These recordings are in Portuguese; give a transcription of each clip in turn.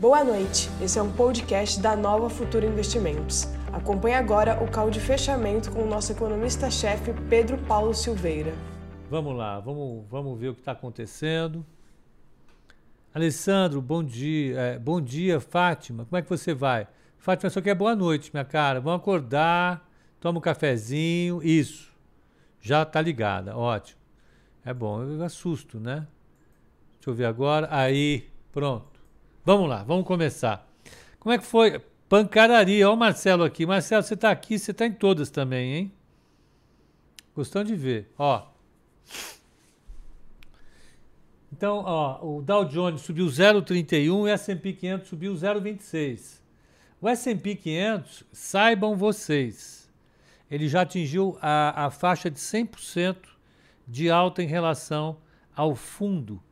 Boa noite, esse é um podcast da Nova Futura Investimentos. Acompanhe agora o call de fechamento com o nosso economista-chefe Pedro Paulo Silveira. Vamos lá, vamos, vamos ver o que está acontecendo. Alessandro, bom dia. É, bom dia, Fátima. Como é que você vai? Fátima só quer boa noite, minha cara. Vamos acordar, toma um cafezinho. Isso. Já tá ligada, ótimo. É bom, eu assusto, né? Deixa eu ver agora. Aí, pronto. Vamos lá, vamos começar. Como é que foi? Pancararia, olha o Marcelo aqui. Marcelo, você está aqui, você está em todas também, hein? Gostando de ver, ó. Então, ó, o Dow Jones subiu 0,31 e o S&P 500 subiu 0,26. O S&P 500, saibam vocês, ele já atingiu a, a faixa de 100% de alta em relação ao fundo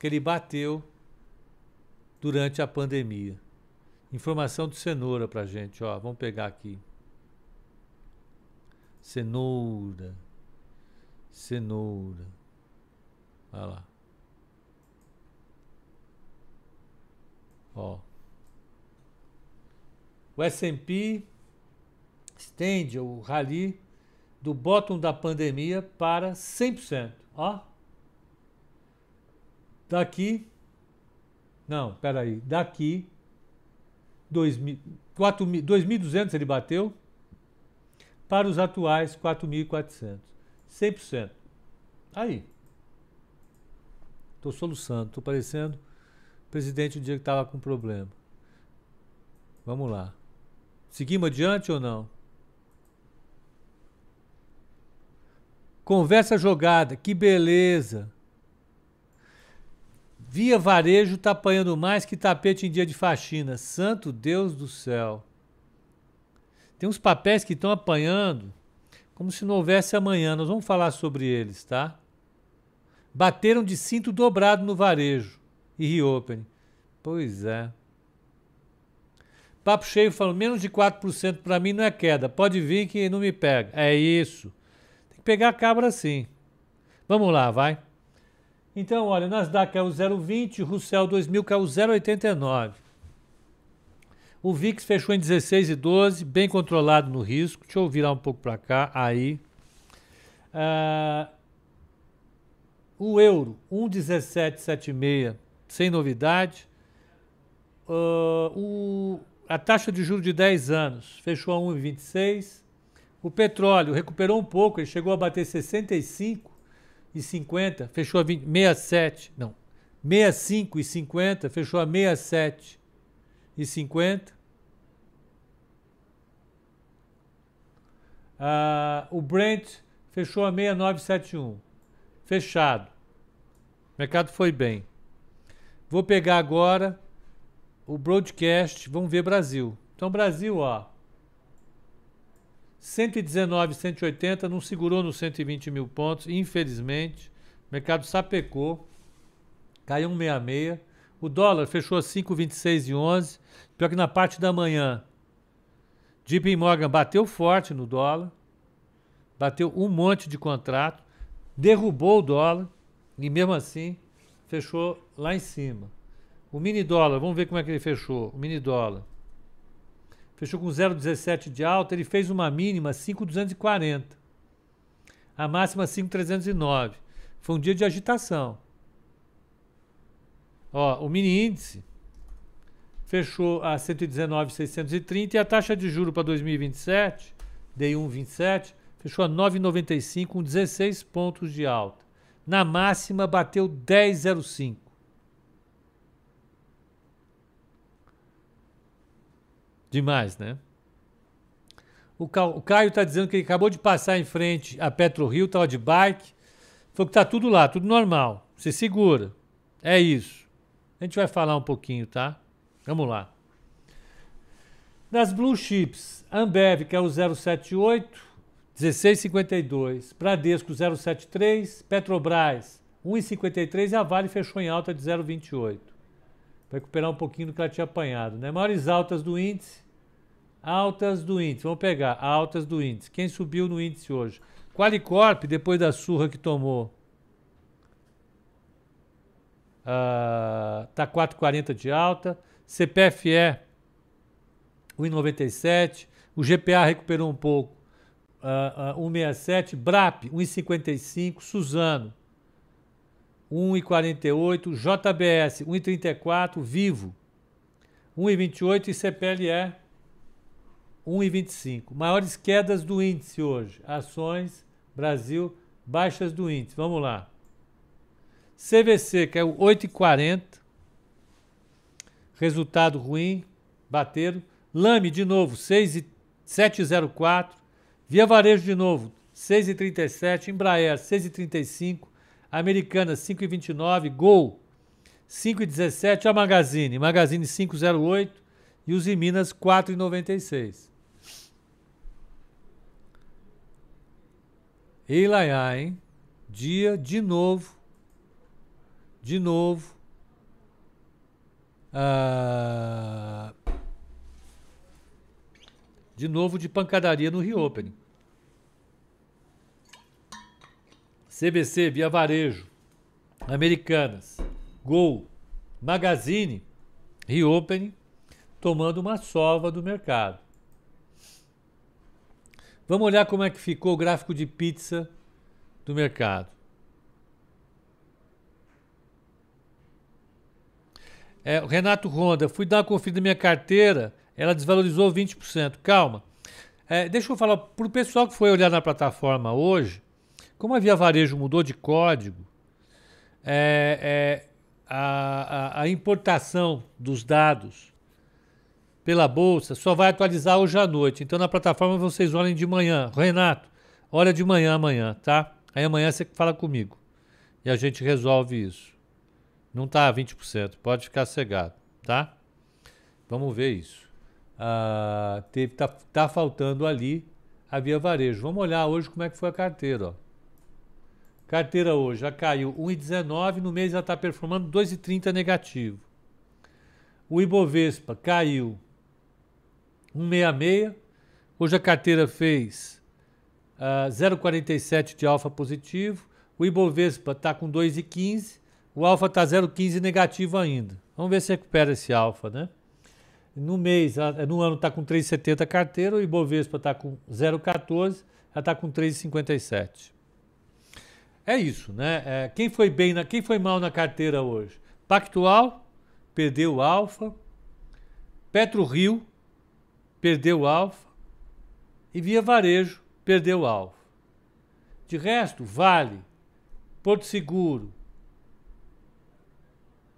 que ele bateu durante a pandemia. Informação de cenoura pra gente, ó. Vamos pegar aqui. Cenoura. Cenoura. Olha lá. Ó. O S&P estende o rally do bottom da pandemia para 100%, ó. Daqui não, peraí. Daqui, 2.200 ele bateu para os atuais 4.400. 100%. Aí. Estou soluçando, estou parecendo presidente do dia que estava com problema. Vamos lá. Seguimos adiante ou não? Conversa jogada, que beleza. Via varejo tá apanhando mais que tapete em dia de faxina. Santo Deus do céu. Tem uns papéis que estão apanhando como se não houvesse amanhã. Nós vamos falar sobre eles, tá? Bateram de cinto dobrado no varejo e reopening. Pois é. Papo cheio falando, menos de 4% para mim não é queda. Pode vir que não me pega. É isso. Tem que pegar a cabra assim. Vamos lá, vai. Então, olha, Nasdaq caiu 0,20, Russell 2000 caiu 0,89. O VIX fechou em 16,12, bem controlado no risco. Deixa eu virar um pouco para cá, aí. Uh, o euro, 1,1776, sem novidade. Uh, o, a taxa de juros de 10 anos fechou a 1,26. O petróleo recuperou um pouco, ele chegou a bater 65 e 50, fechou a 20, 67, não, 65 e 50, fechou a 67 e 50. Ah, o Brent fechou a 6971, fechado. O mercado foi bem. Vou pegar agora o broadcast, vamos ver Brasil. Então, Brasil, ó, 119, 180, não segurou nos 120 mil pontos, infelizmente. O mercado sapecou, caiu 1,66. O dólar fechou a 5,26 e 11. Pior que na parte da manhã, JP Morgan bateu forte no dólar, bateu um monte de contrato, derrubou o dólar e mesmo assim fechou lá em cima. O mini dólar, vamos ver como é que ele fechou. O mini dólar fechou com 0,17 de alta, ele fez uma mínima 5,240. A máxima 5,309. Foi um dia de agitação. Ó, o mini índice fechou a 119,630 e a taxa de juro para 2027, D1,27, fechou a 9,95 com 16 pontos de alta. Na máxima bateu 10,05. Demais, né? O, Caio está dizendo que ele acabou de passar em frente a Petro Rio, estava de bike. Falou que está tudo lá, tudo normal. Se segura. É isso. A gente vai falar um pouquinho, tá? Vamos lá. Das Blue Chips, Ambev, que é o 078, 16,52. Bradesco, 073. Petrobras, 1,53. E a Vale fechou em alta de 0,28. Vai recuperar um pouquinho do que ela tinha apanhado, né? Maiores altas do índice, Altas do índice, vamos pegar altas do índice. Quem subiu no índice hoje? Qualicorp, depois da surra que tomou, uh, tá 4,40 de alta. CPFE 1,97. O GPA recuperou um pouco, uh, uh, 1,67. BRAP 1,55. Suzano 1,48. JBS 1,34. Vivo 1,28 e CPLE 1,25. Maiores quedas do índice hoje. Ações, Brasil, baixas do índice. Vamos lá. CVC caiu 8,40. Resultado ruim, bateram. Lame de novo, 7,04. Via Varejo de novo, 6,37. Embraer, 6,35. Americana, 5,29. Gol, 5,17. A Magazine, Magazine 5,08. E os Minas, 4,96. Ei, Laiá, hein? Dia de novo. De novo. Ah, de novo de pancadaria no Reopening. CVC, Via Varejo, Americanas, Gol, Magazine, Reopening, tomando uma sova do mercado. Vamos olhar como é que ficou o gráfico de pizza do mercado. É, Renato Ronda, fui dar uma conferida na minha carteira, ela desvalorizou 20%. Calma. É, deixa eu falar para o pessoal que foi olhar na plataforma hoje, como a Via Varejo mudou de código, é, é, a, a, a importação dos dados pela bolsa só vai atualizar hoje à noite. Então na plataforma vocês olhem de manhã. Renato, olha de manhã amanhã, tá? Aí amanhã você fala comigo. E a gente resolve isso. Não tá a 20%, pode ficar cegado, tá? Vamos ver isso. Ah, teve, tá, tá faltando ali a Via Varejo. Vamos olhar hoje como é que foi a carteira, ó. Carteira hoje já caiu 1,19, no mês já está performando 2,30 negativo. O Ibovespa caiu 166. Hoje a carteira fez uh, ah, 0,47 de alfa positivo. O Ibovespa está com 2,15. O alfa está 0,15 negativo ainda. Vamos ver se recupera esse alfa, né? No mês, no ano está com 3,70 a carteira, o Ibovespa está com 0,14, já está com 3,57. É isso, né? É, quem foi bem, na, quem foi mal na carteira hoje? Pactual, perdeu o alfa. Petro Rio, perdeu o alfa e Via Varejo perdeu o alfa. De resto, Vale, Porto Seguro,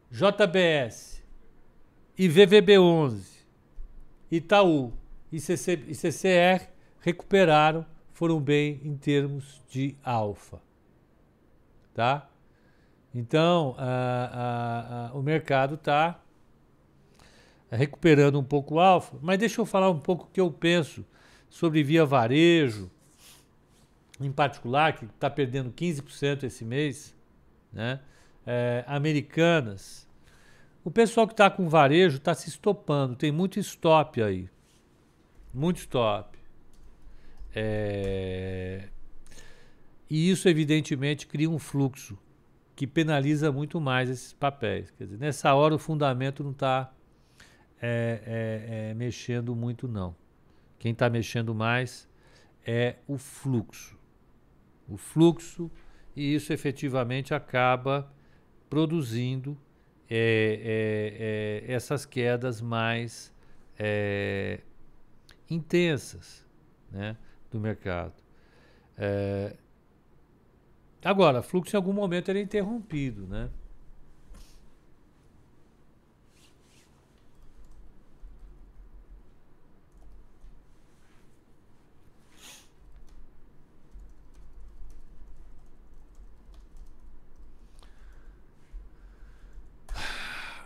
JBS, IVVB11, Itaú e, CC, e CCR recuperaram, foram bem em termos de alfa. Tá? Então, o mercado está recuperando um pouco o alfa, mas deixa eu falar um pouco o que eu penso sobre via varejo, em particular, que está perdendo 15% esse mês, né? É, americanas. O pessoal que está com varejo está se estopando, tem muito stop aí. Muito stop. É... E isso, evidentemente, cria um fluxo que penaliza muito mais esses papéis. Quer dizer, nessa hora o fundamento não está é, é, é, mexendo muito, não. Quem está mexendo mais é o fluxo. O fluxo, e isso efetivamente acaba produzindo é, é, é essas quedas mais intensas né, do mercado. agora, fluxo em algum momento ele é interrompido, né?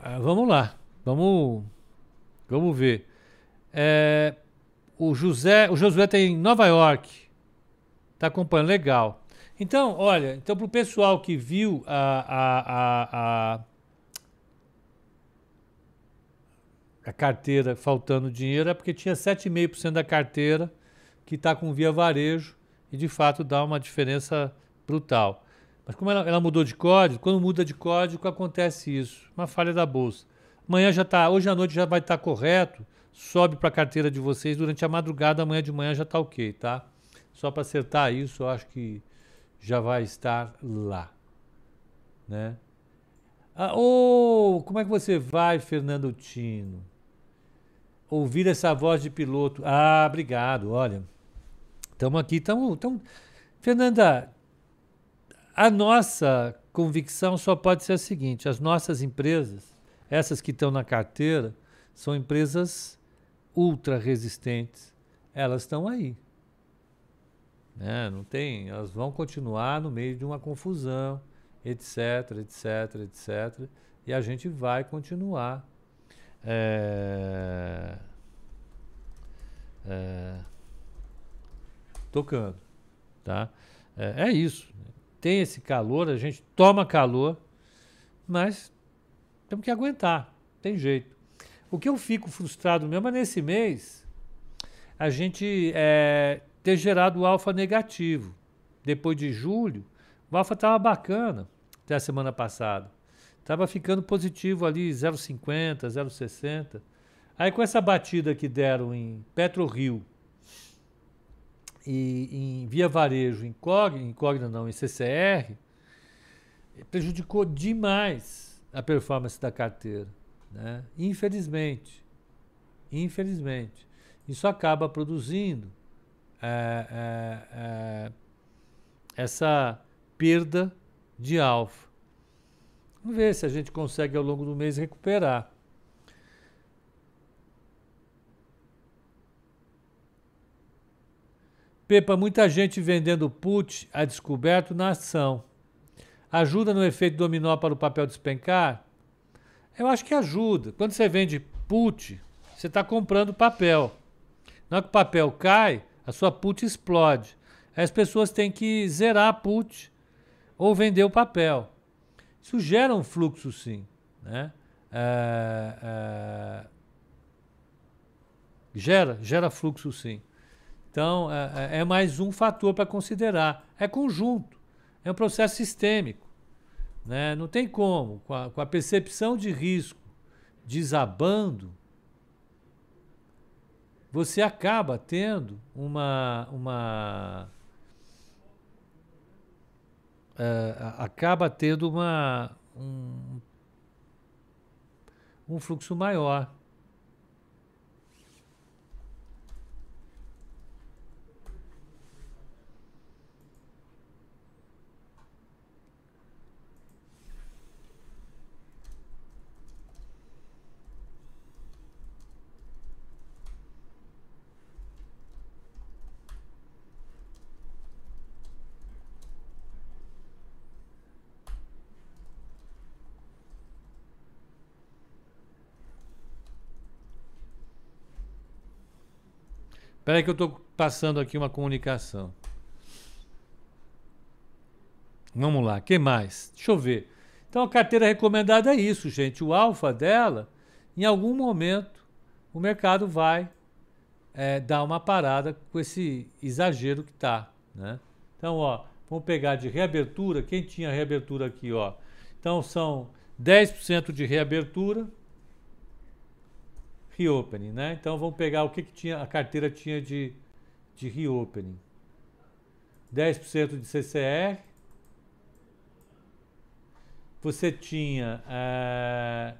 Ah, vamos lá, vamos, vamos ver. É, o José, o Josué tem tá Nova York, tá acompanhando, legal. Então, olha, então para o pessoal que viu a, a, a, a carteira faltando dinheiro é porque tinha 7,5% da carteira que está com via varejo e de fato dá uma diferença brutal. Mas como ela, ela, mudou de código, quando muda de código acontece isso, uma falha da bolsa. Amanhã já tá, hoje à noite já vai estar tá correto. Sobe para a carteira de vocês durante a madrugada, amanhã de manhã já está ok, tá? Só para acertar isso, eu acho que já vai estar lá, né? Ah, oh, como é que você vai, Fernando Tino? Ouvir essa voz de piloto. Ah, obrigado, olha. Estamos aqui, estamos. Fernanda, a nossa convicção só pode ser a seguinte: as nossas empresas, essas que estão na carteira, são empresas ultra resistentes. Elas estão aí. Né? Não tem, elas vão continuar no meio de uma confusão, etc, etc, etc. E a gente vai continuar é, é, tocando, tá? É, é isso tem esse calor, a gente toma calor, mas temos que aguentar, tem jeito. O que eu fico frustrado mesmo é nesse mês a gente é, ter gerado o alfa negativo. Depois de julho, o alfa estava bacana até a semana passada. Estava ficando positivo ali 0,50, 0,60. Aí com essa batida que deram em Petro Rio e em via varejo, incógnita não, em CCR, prejudicou demais a performance da carteira. Né? Infelizmente. Infelizmente. Isso acaba produzindo é, é, é, essa perda de alfa. Vamos ver se a gente consegue ao longo do mês recuperar. Pepa, muita gente vendendo put a descoberto na ação. Ajuda no efeito dominó para o papel despencar? Eu acho que ajuda. Quando você vende put, você está comprando papel. Na hora que o papel cai, a sua put explode. Aí as pessoas têm que zerar a put ou vender o papel. Isso gera um fluxo, sim. Né? É, é, gera, gera fluxo, sim. Então, é, é, é mais um fator para considerar. É conjunto, é um processo sistêmico. Né? Não tem como, com a, com a percepção de risco desabando, você acaba tendo uma. uma uh, acaba tendo uma, um, um fluxo maior. Espera aí que eu estou passando aqui uma comunicação. Vamos lá, que mais? Deixa eu ver. Então a carteira recomendada é isso, gente. O alfa dela, em algum momento, o mercado vai é, dar uma parada com esse exagero que está. Né? Então, ó, vamos pegar de reabertura. Quem tinha reabertura aqui, ó? Então são 10% de reabertura reopening, né? Então vamos pegar o que, que tinha, a carteira tinha de, de reopening. 10% de CCR. Você tinha é,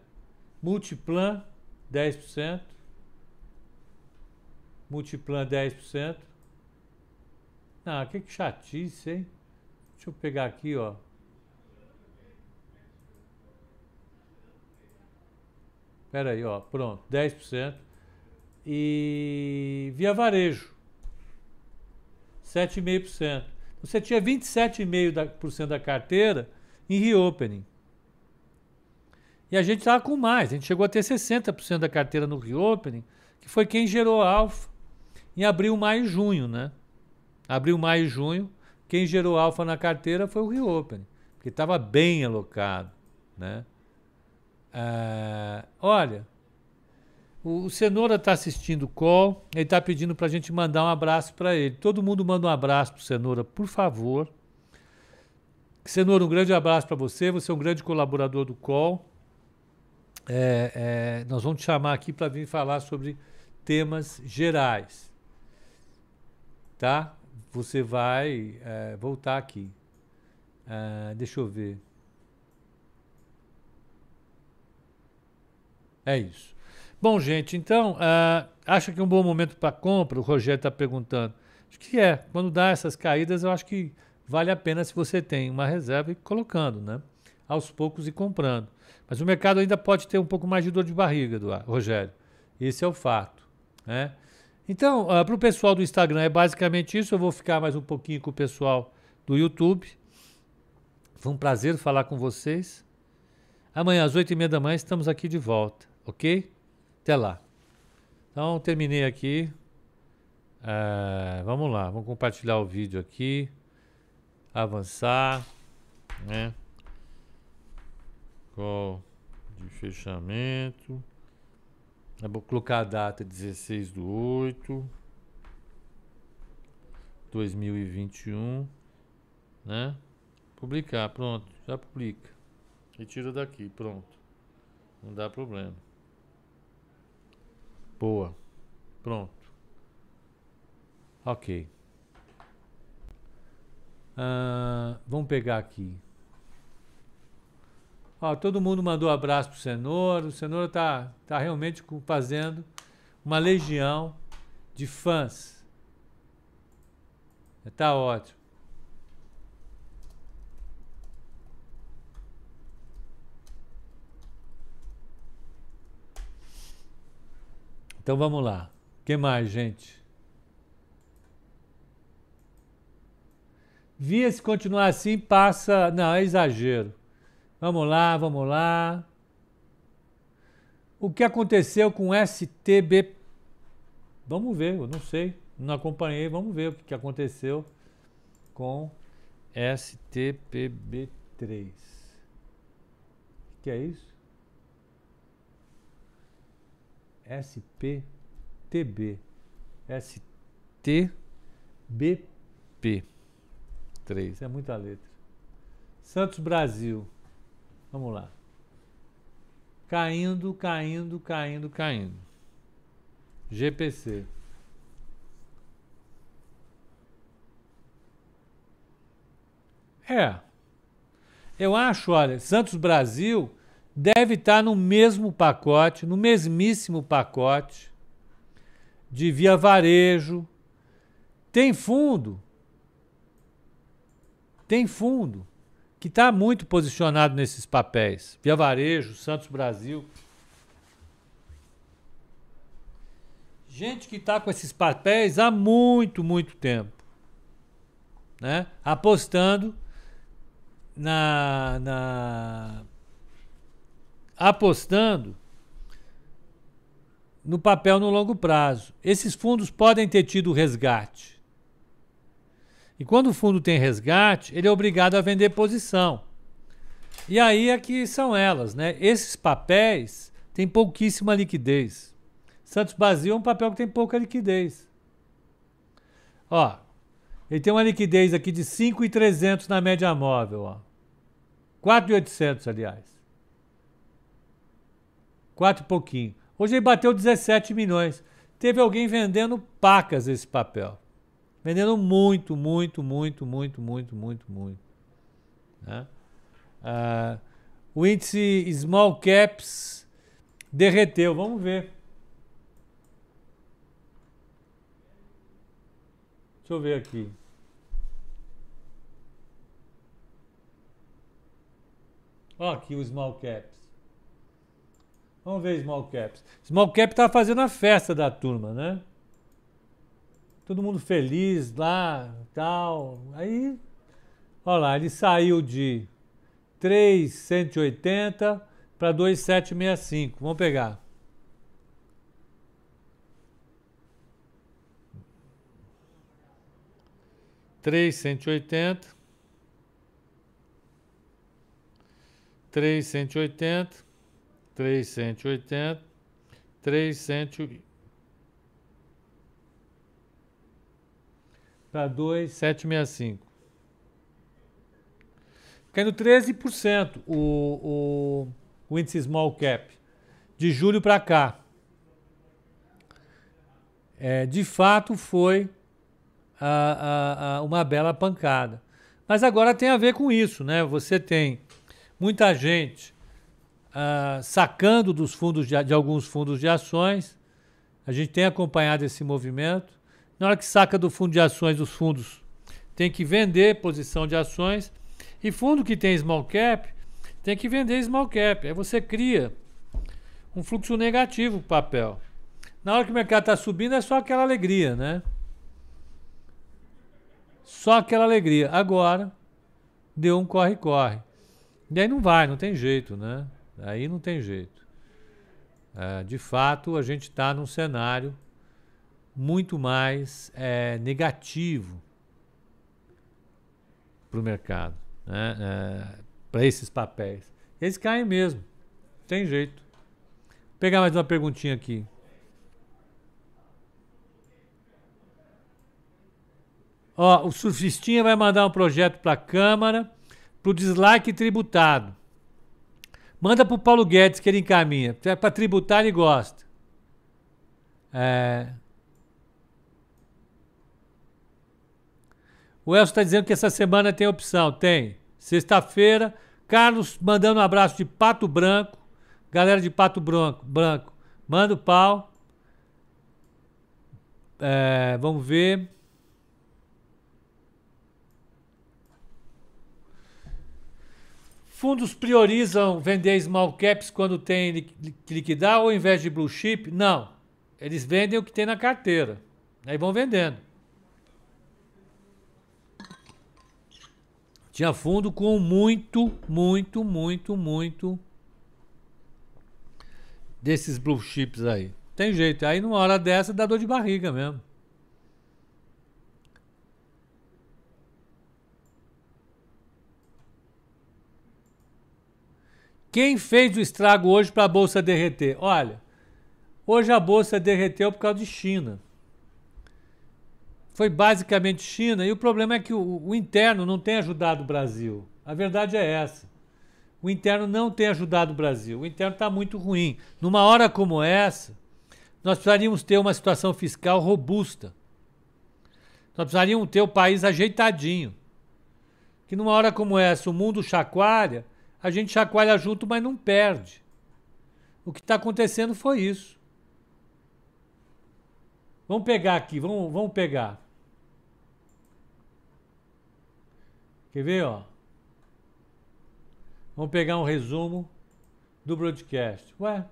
Multiplan 10%. Multiplan 10%. Ah, que, que chatice, hein? Deixa eu pegar aqui, ó. Espera aí, ó, pronto, 10%. E via varejo, 7,5%. Você tinha 27,5% da carteira em reopening. E a gente estava com mais, a gente chegou a ter 60% da carteira no reopening, que foi quem gerou alfa em abril, maio e junho, né? Abril, maio e junho, quem gerou alfa na carteira foi o reopening, porque estava bem alocado, né? Ah, olha, o, o Cenoura está assistindo o call, ele está pedindo para a gente mandar um abraço para ele. Todo mundo manda um abraço para o Cenoura, por favor. Cenoura, um grande abraço para você, você é um grande colaborador do call. é, é, nós vamos te chamar aqui para vir falar sobre temas gerais. Tá? Você vai é, voltar aqui. Ah, deixa eu ver. É isso. Bom, gente, então, uh, acha que é um bom momento para compra? O Rogério está perguntando. Acho que é. Quando dá essas caídas, eu acho que vale a pena se você tem uma reserva e colocando, né? Aos poucos e comprando. Mas o mercado ainda pode ter um pouco mais de dor de barriga, Eduardo, Rogério. Esse é o fato. Né? Então, uh, ah, para o pessoal do Instagram é basicamente isso. Eu vou ficar mais um pouquinho com o pessoal do YouTube. Foi um prazer falar com vocês. Amanhã, às oito e meia da manhã, estamos aqui de volta, ok? Até lá. Então, terminei aqui. É, vamos lá, vamos compartilhar o vídeo aqui. Avançar. Né? Call de fechamento. Eu vou colocar a data 16 do 8 2021, né? Publicar, pronto, já publica. Retira daqui, pronto. Não dá problema. Boa. Pronto. Ok. Uh, vamos pegar aqui. Ó, todo mundo mandou um abraço pro Cenoura. O Cenoura tá, tá realmente fazendo uma legião de fãs. Tá ótimo. Então vamos lá. O que mais, gente? Via se continuar assim, passa. Não, é exagero. Vamos lá, vamos lá. O que aconteceu com STB? Vamos ver, eu não sei. Não acompanhei, vamos ver o que aconteceu com STPB3. O que é isso? SPTB. STBP. 3. É muita letra. Santos Brasil. Vamos lá. Caindo, caindo, caindo, caindo. GPC. É. Eu acho, olha, Santos Brasil deve estar no mesmo pacote, no mesmíssimo pacote de via varejo. Tem fundo, tem fundo que está muito posicionado nesses papéis. Via Varejo, Santos Brasil. Gente que está com esses papéis há muito, muito tempo. Né? Apostando na, na apostando no papel no longo prazo. Esses fundos podem ter tido resgate. E quando o fundo tem resgate, ele é obrigado a vender posição. E aí é que são elas, né? Esses papéis têm pouquíssima liquidez. Santos Brasil é um papel que tem pouca liquidez. Ó, ele tem uma liquidez aqui de 5,300 na média móvel, ó. 4,800, aliás. 4 e pouquinho. Hoje ele bateu 17 milhões. Teve alguém vendendo pacas esse papel. Vendendo muito, muito, muito, muito, muito, muito, muito. Né? Uh, o índice Small Caps derreteu. Vamos ver. Deixa eu ver aqui. Ó, aqui o Small Caps. Vamos ver Small Caps. Small Cap tá fazendo a festa da turma, né? Todo mundo feliz lá, tal. Aí, olha lá, ele saiu de 3,180 para 2,765. Vamos pegar. Três cento e oitenta, três cento e oitenta, três cento e oitenta, três cento para 2,765. Caindo 13% o, o, o índice small cap. de julho para cá. É, de fato foi a, a, a uma bela pancada. Mas agora tem a ver com isso, né? Você tem muita gente uh, sacando dos fundos de, de, alguns fundos de ações. A gente tem acompanhado esse movimento. Na hora que saca do fundo de ações, os fundos tem que vender posição de ações. E fundo que tem small cap tem que vender small cap. Aí você cria um fluxo negativo para o papel. Na hora que o mercado está subindo, é só aquela alegria, né? Só aquela alegria. Agora, deu um corre-corre. E aí não vai, não tem jeito, né? Aí não tem jeito. É, de fato, a gente está num cenário muito mais é, negativo para o mercado, né? É, para esses papéis. Eles caem mesmo, tem jeito. Vou pegar mais uma perguntinha aqui. Ó, o surfistinha vai mandar um projeto para a Câmara para o dislike tributado. Manda para o Paulo Guedes que ele encaminha. É para tributar ele gosta. É... O Elcio está dizendo que essa semana tem opção. Tem. Sexta-feira, Carlos mandando um abraço de Pato Branco. Galera de Pato Branco. branco. Manda o pau. É, vamos ver. Fundos priorizam vender small caps quando tem que liquidar ou invés de blue chip? Não. Eles vendem o que tem na carteira. Aí vão vendendo. Tinha fundo com muito, muito, muito, muito desses blue chips aí. Tem jeito. Aí numa hora dessa dá dor de barriga mesmo. Quem fez o estrago hoje para a bolsa derreter? Olha, hoje a bolsa derreteu por causa de China. Foi basicamente China e o problema é que o, o interno não tem ajudado o Brasil. A verdade é essa. O interno não tem ajudado o Brasil. O interno está muito ruim. Numa hora como essa, nós precisaríamos ter uma situação fiscal robusta. Nós precisaríamos ter o país ajeitadinho. Que numa hora como essa, o mundo chacoalha a gente chacoalha junto, mas não perde. O que está acontecendo foi isso. Vamos pegar aqui, vamos, vamos pegar. Quer ver, ó? Vamos pegar um resumo do broadcast. Ué?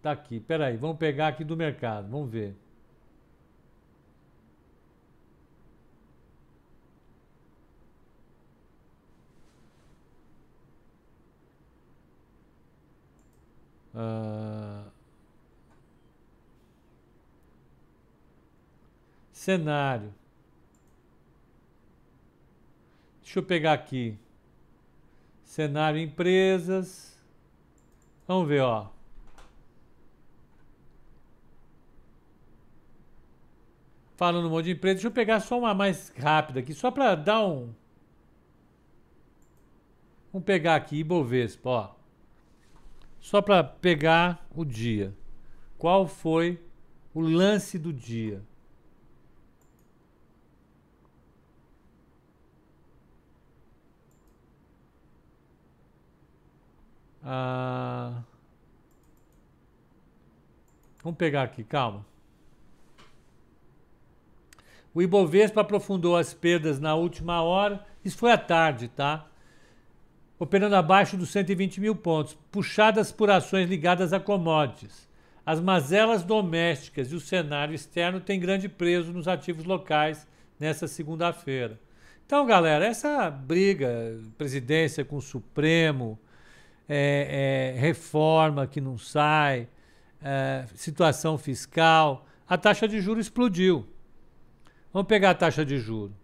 Tá aqui, peraí, vamos pegar aqui do mercado, vamos ver. Uh, cenário. Deixa eu pegar aqui. Cenário empresas. Vamos ver, ó. Falando no monte de empresa, deixa eu pegar só uma mais rápida aqui, só para dar um. Vamos pegar aqui Ibovespa, ó. Só para pegar o dia. Qual foi o lance do dia? Ah, vamos pegar aqui, calma. O Ibovespa aprofundou as perdas na última hora. Isso foi à tarde, tá? Operando abaixo dos 120 mil pontos, puxadas por ações ligadas a commodities. As mazelas domésticas e o cenário externo têm grande preso nos ativos locais nessa segunda-feira. Então, galera, essa briga, presidência com o Supremo, é, é, reforma que não sai, é, situação fiscal, a taxa de juros explodiu. Vamos pegar a taxa de juros.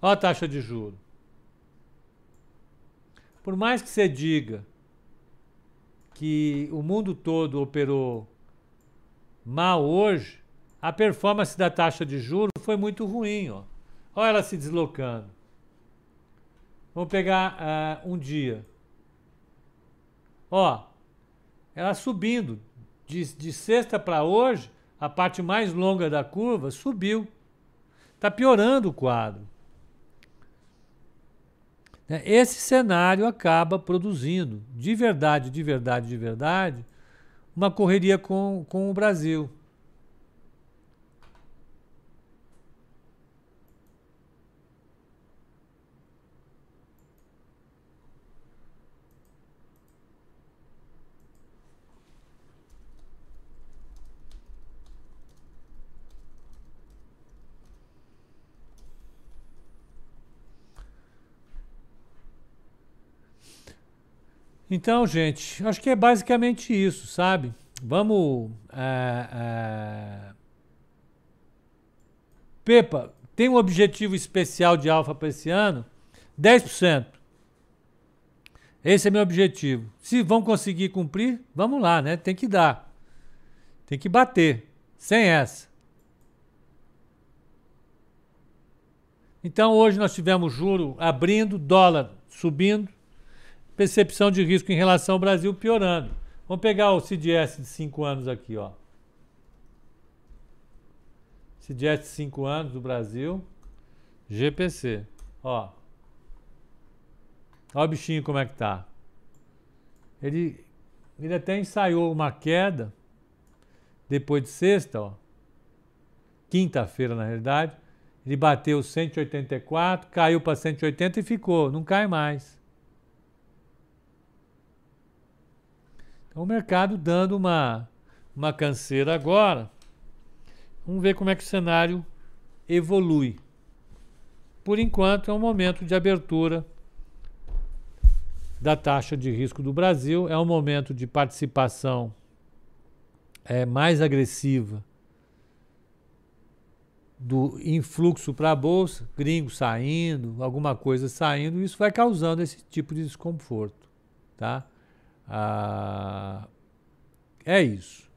Olha a taxa de juros. Por mais que você diga que o mundo todo operou mal hoje, a performance da taxa de juros foi muito ruim. Ó. Olha ela se deslocando. Vamos pegar uh, um dia. Ó, ela subindo. De, de sexta para hoje, a parte mais longa da curva subiu. Está piorando o quadro. Né? Esse cenário acaba produzindo, de verdade, de verdade, de verdade, uma correria com, com o Brasil. Então, gente, acho que é basicamente isso, sabe? Vamos. É, é... Pepa, tem um objetivo especial de alfa para esse ano? 10%. Esse é meu objetivo. Se vão conseguir cumprir, vamos lá, né? Tem que dar. Tem que bater. Sem essa. Então hoje nós tivemos juro abrindo, dólar subindo, percepção de risco em relação ao Brasil piorando. Vamos pegar o CDS de 5 anos aqui, ó. CDS de 5 anos do Brasil, GPC, ó. Olha o bichinho como é que tá. Ele, ele até ensaiou uma queda depois de sexta, ó. Quinta-feira, na realidade. Ele bateu 184, caiu para 180 e ficou, não cai mais. Então, o mercado dando uma, uma canseira agora. Vamos ver como é que o cenário evolui. Por enquanto, é um momento de abertura da taxa de risco do Brasil, é um momento de participação é, mais agressiva do influxo para a bolsa, gringo saindo, alguma coisa saindo, isso vai causando esse tipo de desconforto, tá? Ah, é isso.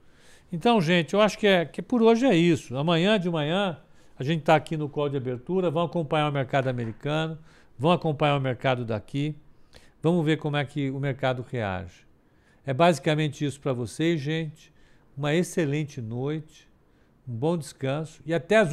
Então, gente, eu acho que, é, que por hoje é isso. Amanhã de manhã a gente está aqui no call de abertura, vamos acompanhar o mercado americano, vamos acompanhar o mercado daqui, vamos ver como é que o mercado reage. É basicamente isso para vocês, gente. Uma excelente noite, um bom descanso e até as